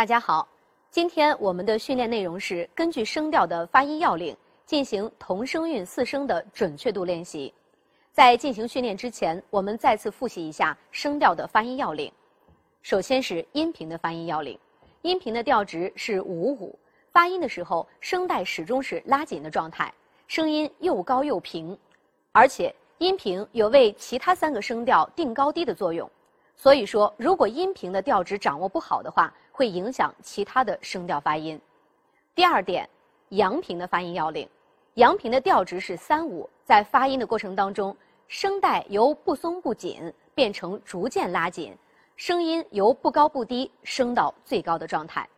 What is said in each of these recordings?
大家好，今天我们的训练内容是根据声调的发音要领进行同声韵四声的准确度练习。在进行训练之前，我们再次复习一下声调的发音要领。首先是音频的发音要领，音频的调值是五五，发音的时候声带始终是拉紧的状态，声音又高又平，而且音频有为其他三个声调定高低的作用。所以说，如果音频的调值掌握不好的话，会影响其他的声调发音。第二点，阳平的发音要领，阳平的调值是三五，在发音的过程当中，声带由不松不紧变成逐渐拉紧，声音由不高不低升到最高的状态。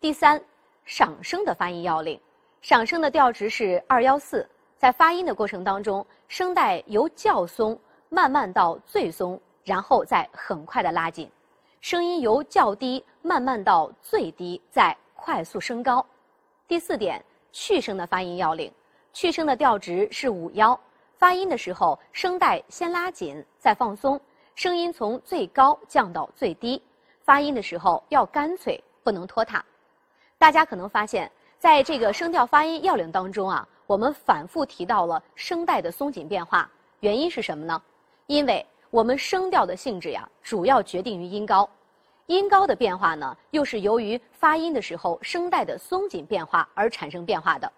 第三，上声的发音要领，上声的调值是二幺四，在发音的过程当中，声带由较松慢慢到最松。然后再很快的拉紧，声音由较低慢慢到最低，再快速升高。第四点，去声的发音要领，去声的调值是五幺，发音的时候声带先拉紧再放松，声音从最高降到最低，发音的时候要干脆，不能拖沓。大家可能发现，在这个声调发音要领当中啊，我们反复提到了声带的松紧变化，原因是什么呢？因为我们声调的性质呀，主要决定于音高，音高的变化呢，又是由于发音的时候声带的松紧变化而产生变化的。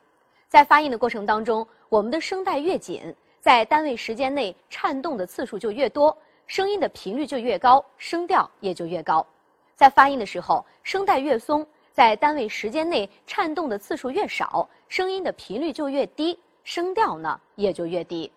在发音的过程当中，我们的声带越紧，在单位时间内颤动的次数就越多，声音的频率就越高，声调也就越高。在发音的时候，声带越松，在单位时间内颤动的次数越少，声音的频率就越低，声调呢也就越低。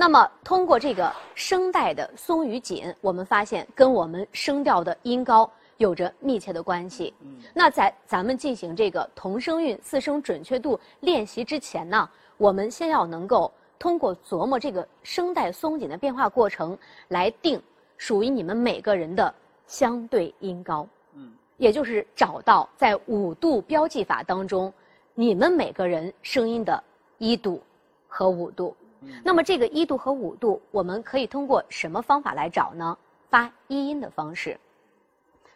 那么，通过这个声带的松与紧，我们发现跟我们声调的音高有着密切的关系。那在咱们进行这个同声韵四声准确度练习之前呢，我们先要能够通过琢磨这个声带松紧的变化过程，来定属于你们每个人的相对音高。嗯，也就是找到在五度标记法当中，你们每个人声音的一度和五度。那么这个一度和五度，我们可以通过什么方法来找呢？发一音的方式。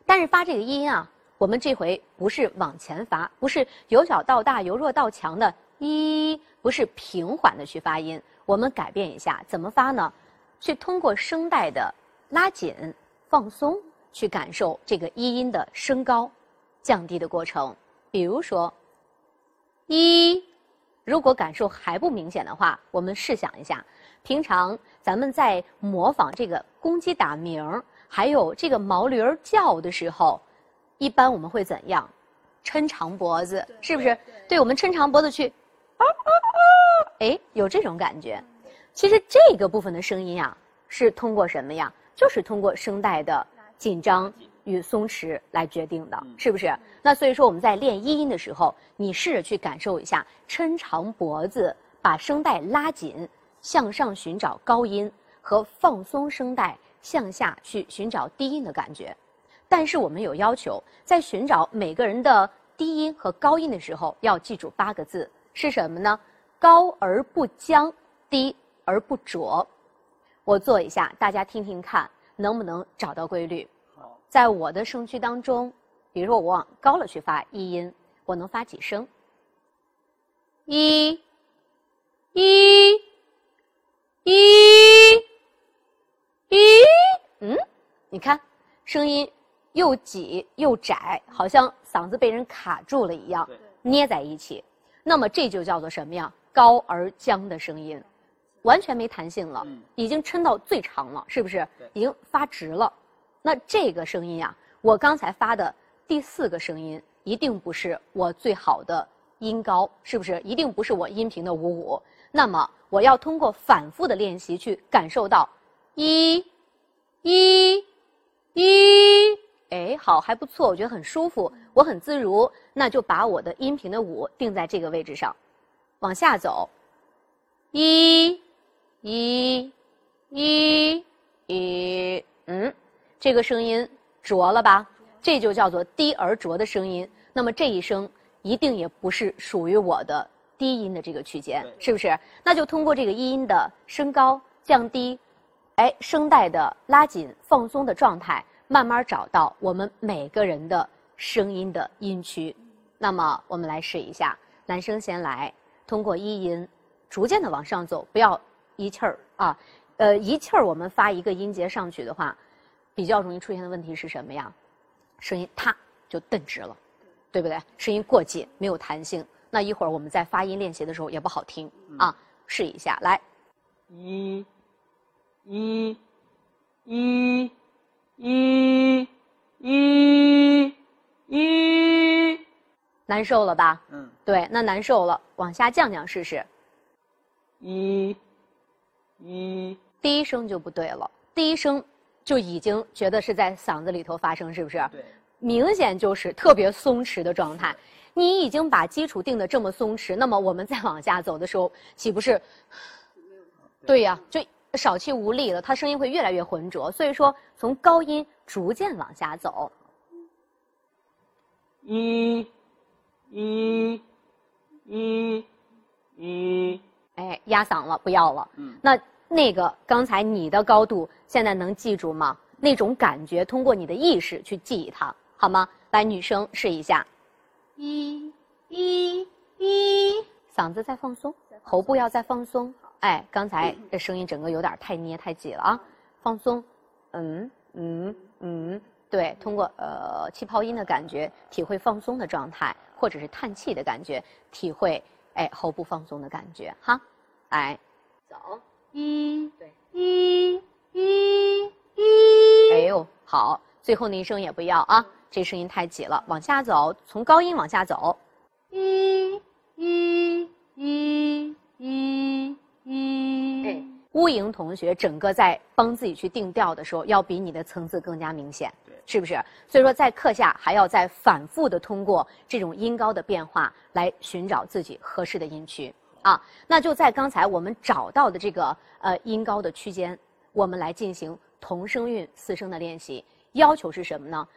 但是发这个一音啊，我们这回不是往前发，不是由小到大、由弱到强的一，不是平缓的去发音。我们改变一下，怎么发呢？去通过声带的拉紧、放松，去感受这个一音的升高、降低的过程。比如说，一。如果感受还不明显的话，我们试想一下，平常咱们在模仿这个公鸡打鸣，还有这个毛驴儿叫的时候，一般我们会怎样？抻长脖子，是不是？对，我们抻长脖子去，啊啊啊！哎，有这种感觉。其实这个部分的声音啊，是通过什么呀？就是通过声带的紧张。与松弛来决定的，是不是？那所以说我们在练一音的时候，你试着去感受一下，抻长脖子，把声带拉紧，向上寻找高音和放松声带向下去寻找低音的感觉。但是我们有要求，在寻找每个人的低音和高音的时候，要记住八个字是什么呢？高而不僵，低而不浊。我做一下，大家听听看，能不能找到规律？在我的声区当中，比如说我往高了去发一音，我能发几声？一，一，一，一，嗯，你看，声音又挤又窄，好像嗓子被人卡住了一样，捏在一起。那么这就叫做什么呀？高而僵的声音，完全没弹性了，已经抻到最长了，是不是？已经发直了。那这个声音呀，我刚才发的第四个声音，一定不是我最好的音高，是不是？一定不是我音频的五五。那么我要通过反复的练习去感受到一、一、一，哎，好，还不错，我觉得很舒服，我很自如。那就把我的音频的五定在这个位置上，往下走，一、一、一、一，嗯。这个声音浊了吧？这就叫做低而浊的声音。那么这一声一定也不是属于我的低音的这个区间，是不是？那就通过这个一音的升高、降低，哎，声带的拉紧、放松的状态，慢慢找到我们每个人的声音的音区。那么我们来试一下，男生先来，通过一音逐渐的往上走，不要一气儿啊，呃，一气儿我们发一个音节上去的话，比较容易出现的问题是什么呀？声音啪就顿直了，对不对？声音过紧，没有弹性。那一会儿我们在发音练习的时候也不好听啊，试一下，来，一，一，一，一，一，一，难受了吧？嗯，对，那难受了，往下降降试试。一，一，第一声就不对了，第一声就已经觉得是在嗓子里头发声，是不是？对，明显就是特别松弛的状态。你已经把基础定的这么松弛，那么我们再往下走的时候，岂不是？对呀，就少气无力了，它声音会越来越浑浊。所以说，从高音逐渐往下走。一，一，一，一，哎，压嗓了，不要了。嗯，那那个刚才你的高度现在能记住吗？那种感觉，通过你的意识去记忆它，好吗？来，女生试一下。一一一，嗓子再放松，喉部要再放松。哎，刚才这声音整个有点太捏太挤了啊，放松。嗯嗯嗯，对，通过呃气泡音的感觉，体会放松的状态，或者是叹气的感觉，体会哎喉部放松的感觉哈。来，走一对一一一，哎呦好，最后那一声也不要啊。这声音太挤了，往下走，从高音往下走，一，一，一，一，一。哎，乌莹同学整个在帮自己去定调的时候，要比你的层次更加明显，对，是不是？所以说，在课下还要再反复的通过这种音高的变化来寻找自己合适的音区啊。那就在刚才我们找到的这个呃音高的区间，我们来进行同声韵四声的练习。要求是什么呢？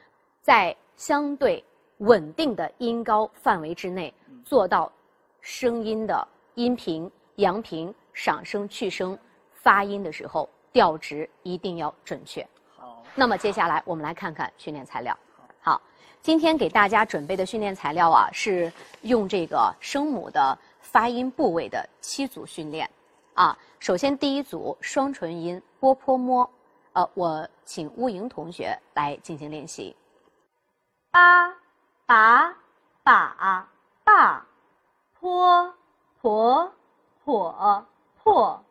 在相对稳定的音高范围之内，做到声音的音频、扬频、赏声、去声发音的时候，调值一定要准确。好。那么接下来我们来看看训练材料。好，今天给大家准备的训练材料啊，是用这个声母的发音部位的七组训练。啊，首先第一组双唇音波、泼、摸，呃，我请乌莹同学来进行练习。八把把把坡婆婆破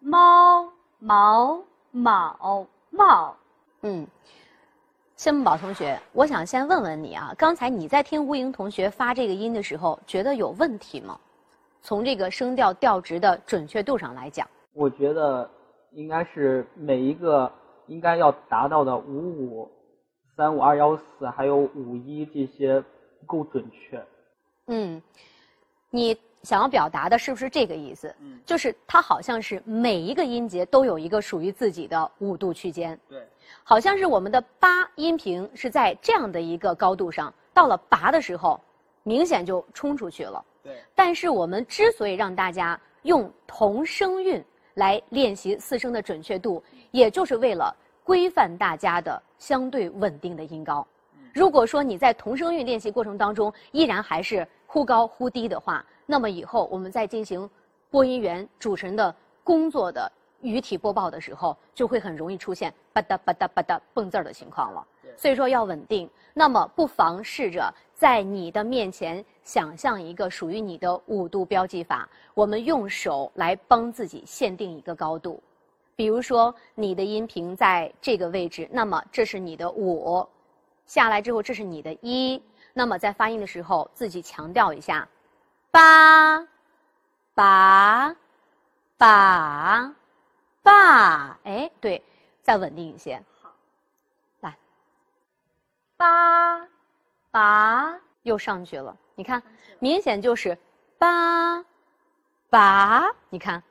猫毛卯帽。嗯，谢木宝同学，我想先问问你啊，刚才你在听乌莹同学发这个音的时候，觉得有问题吗？从这个声调调值的准确度上来讲，我觉得应该是每一个应该要达到的五五。三五二幺四还有五一这些不够准确。嗯，你想要表达的是不是这个意思？嗯，就是它好像是每一个音节都有一个属于自己的五度区间。对，好像是我们的八音频是在这样的一个高度上，到了拔的时候，明显就冲出去了。对。但是我们之所以让大家用同声韵来练习四声的准确度，也就是为了。规范大家的相对稳定的音高。如果说你在同声韵练习过程当中依然还是忽高忽低的话，那么以后我们在进行播音员主持人的工作的语体播报的时候，就会很容易出现吧嗒吧嗒吧嗒蹦字儿的情况了。所以说要稳定，那么不妨试着在你的面前想象一个属于你的五度标记法，我们用手来帮自己限定一个高度。比如说，你的音频在这个位置，那么这是你的五，下来之后这是你的一，那么在发音的时候自己强调一下，八，八，把，把，哎，对，再稳定一些，好，来，八，八，又上去了，你看，明显就是八，八，你看，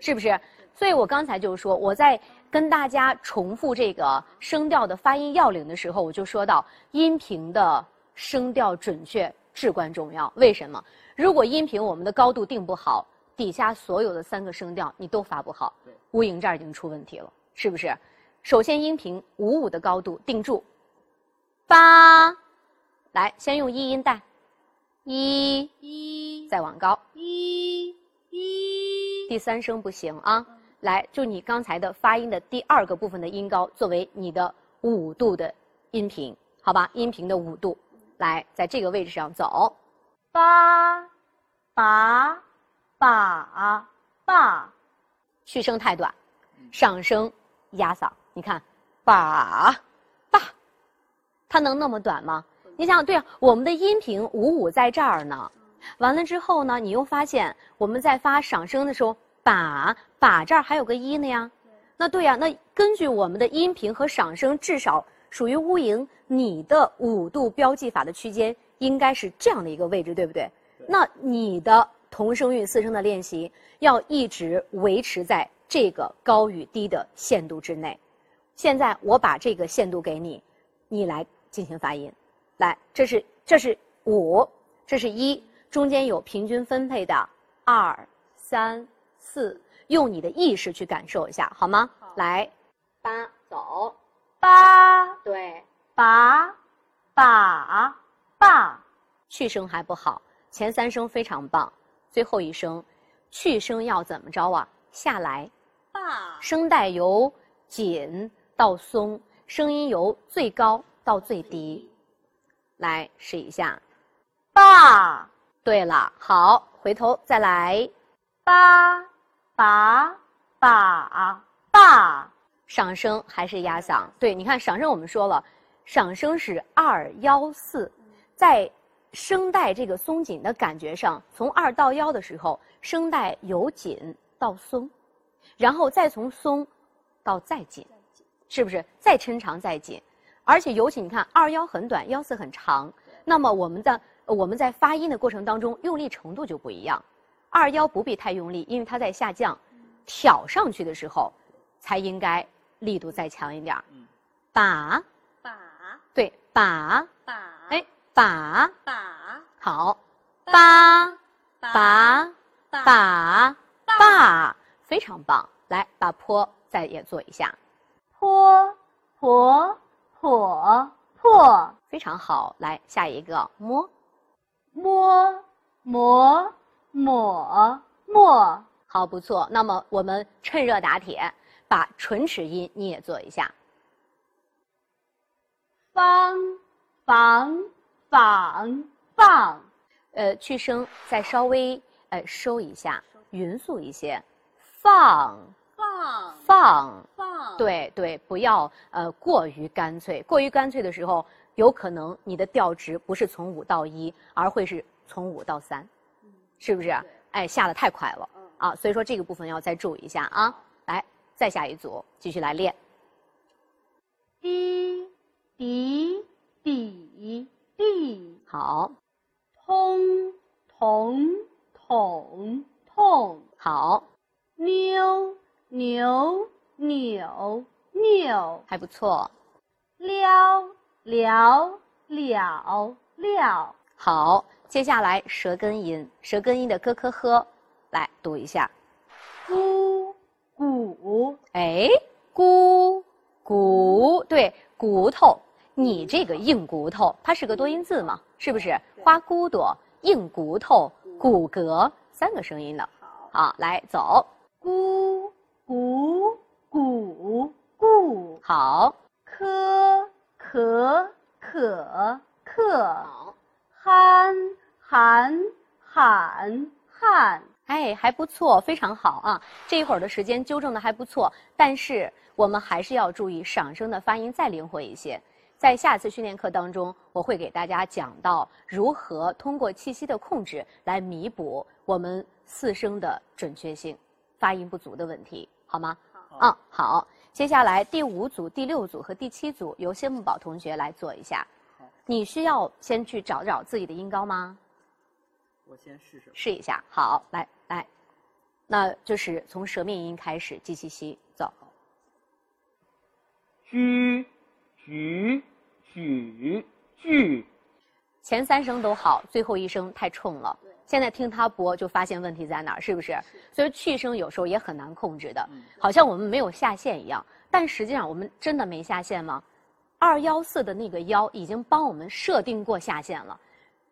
是不是？所以我刚才就说，我在跟大家重复这个声调的发音要领的时候，我就说到音频的声调准确至关重要。为什么？如果音频我们的高度定不好，底下所有的三个声调你都发不好。乌蝇这儿已经出问题了，是不是？首先音频五五的高度定住，八，来，先用一音带，一，一，再往高，一，一，第三声不行啊。来，就你刚才的发音的第二个部分的音高作为你的五度的音频，好吧？音频的五度，来，在这个位置上走。八，把，把，把，去声太短，上声压嗓。你看，把，把，它能那么短吗？你想想，对啊，我们的音频五五在这儿呢。完了之后呢，你又发现我们在发上声的时候，把把这儿还有个一呢呀。那对呀，那根据我们的音频和上声，至少属于乌蝇，你的五度标记法的区间应该是这样的一个位置，对不对？那你的同声韵四声的练习要一直维持在这个高与低的限度之内。现在我把这个限度给你，你来进行发音。来，这是这是五，这是一，中间有平均分配的二、三、四，用你的意识去感受一下，好吗？来，八走，八，对，把，把，把，去声还不好，前三声非常棒，最后一声，去声要怎么着啊？下来，把，声带由紧到松，声音由最高到最低。来试一下，把，对了，好，回头再来，八，把，把，把，上声还是压嗓？对，你看上声我们说了，上声是二幺四，在声带这个松紧的感觉上，从二到幺的时候，声带由紧到松，然后再从松到再紧，是不是？再抻长再紧。而且尤其你看，二幺很短，幺四很长，那么我们的我们在发音的过程当中，用力程度就不一样。二幺不必太用力，因为它在下降，挑上去的时候，才应该力度再强一点儿。把，把，对，把，把，哎，把，把，好，把，把，把，把，非常棒。来，把坡再也做一下，坡，坡坡破非常好，来下一个。摸。摸摸抹抹，好不错。那么我们趁热打铁，把唇齿音你也做一下。方房仿放，呃，去声再稍微呃收一下，匀速一些，放放放。放，对对，不要呃过于干脆。过于干脆的时候，有可能你的调值不是从五到一，而会是从五到三，是不是？哎，下的太快了啊！所以说这个部分要再注意一下啊。来，再下一组，继续来练。滴滴滴滴，好，通彤统痛，好，妞牛。扭扭还不错，撩撩了了，好。接下来舌根音，舌根音的咯咯呵，来读一下。咕咕，哎，咕骨，对，骨头。你这个硬骨头，它是个多音字嘛，是不是？花骨朵，硬骨头，骨骼，三个声音的。好，来走。骨骨。鼓鼓好，可可可可憨喊喊喊，哎，还不错，非常好啊！这一会儿的时间纠正的还不错，但是我们还是要注意上声的发音再灵活一些。在下次训练课当中，我会给大家讲到如何通过气息的控制来弥补我们四声的准确性、发音不足的问题，好吗？嗯，好，接下来第五组、第六组和第七组由谢木宝同学来做一下。你需要先去找找自己的音高吗？我先试试。试一下，好，来来，那就是从舌面音开始，记气息，走。居举举句，前三声都好，最后一声太冲了。现在听他播就发现问题在哪儿，是不是？所以去声有时候也很难控制的，好像我们没有下线一样。但实际上我们真的没下线吗？二幺四的那个幺已经帮我们设定过下限了，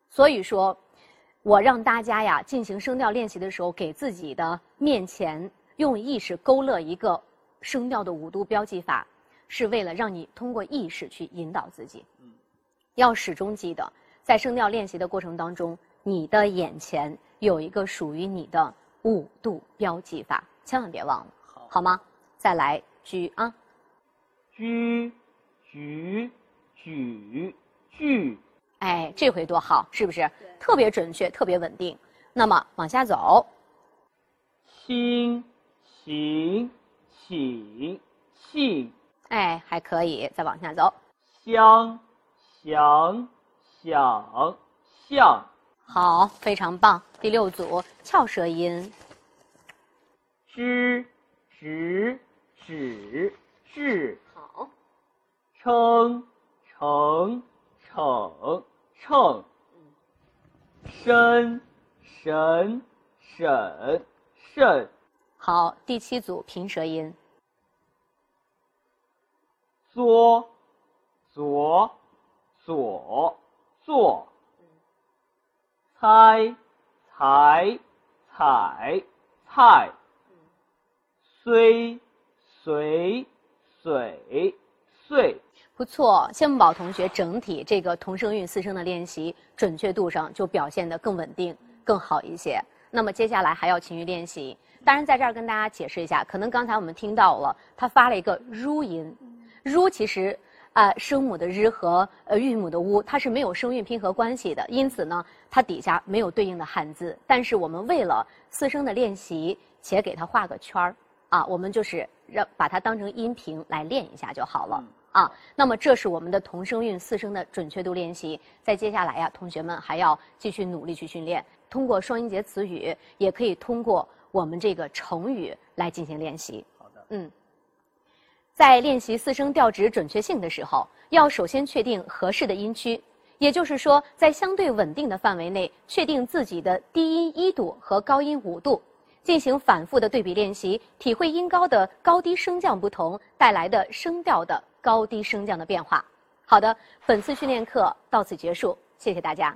所以说，我让大家呀进行声调练习的时候，给自己的面前用意识勾勒一个声调的五度标记法，是为了让你通过意识去引导自己。要始终记得，在声调练习的过程当中，你的眼前有一个属于你的五度标记法，千万别忘了，好，好吗？再来居啊，居，举，举，句，哎，这回多好，是不是？特别准确，特别稳定。那么往下走，心，行，请，庆，哎，还可以，再往下走。香，想，想，象，好，非常棒。第六组翘舌音，知，直，指，是，好，称，成，逞，称，身，神，审，慎，好。第七组平舌音，左，左，左，作，猜，才，采，菜，虽，随，水，岁。不错。谢木宝同学整体这个同声韵四声的练习准确度上就表现得更稳定、更好一些。那么接下来还要勤于练习。当然，在这儿跟大家解释一下，可能刚才我们听到了，他发了一个 ru 音，ru 其实啊、声母的日和呃韵母的乌，它是没有声韵拼合关系的，因此呢，它底下没有对应的汉字。但是我们为了四声的练习，且给它画个圈儿啊，我们就是让把它当成音频来练一下就好了。啊，那么这是我们的同声韵四声的准确度练习。在接下来呀，同学们还要继续努力去训练，通过双音节词语，也可以通过我们这个成语来进行练习。好的，嗯，在练习四声调值准确性的时候，要首先确定合适的音区，也就是说，在相对稳定的范围内，确定自己的低音一度和高音五度，进行反复的对比练习，体会音高的高低升降不同带来的声调的高低升降的变化。好的，本次训练课到此结束，谢谢大家。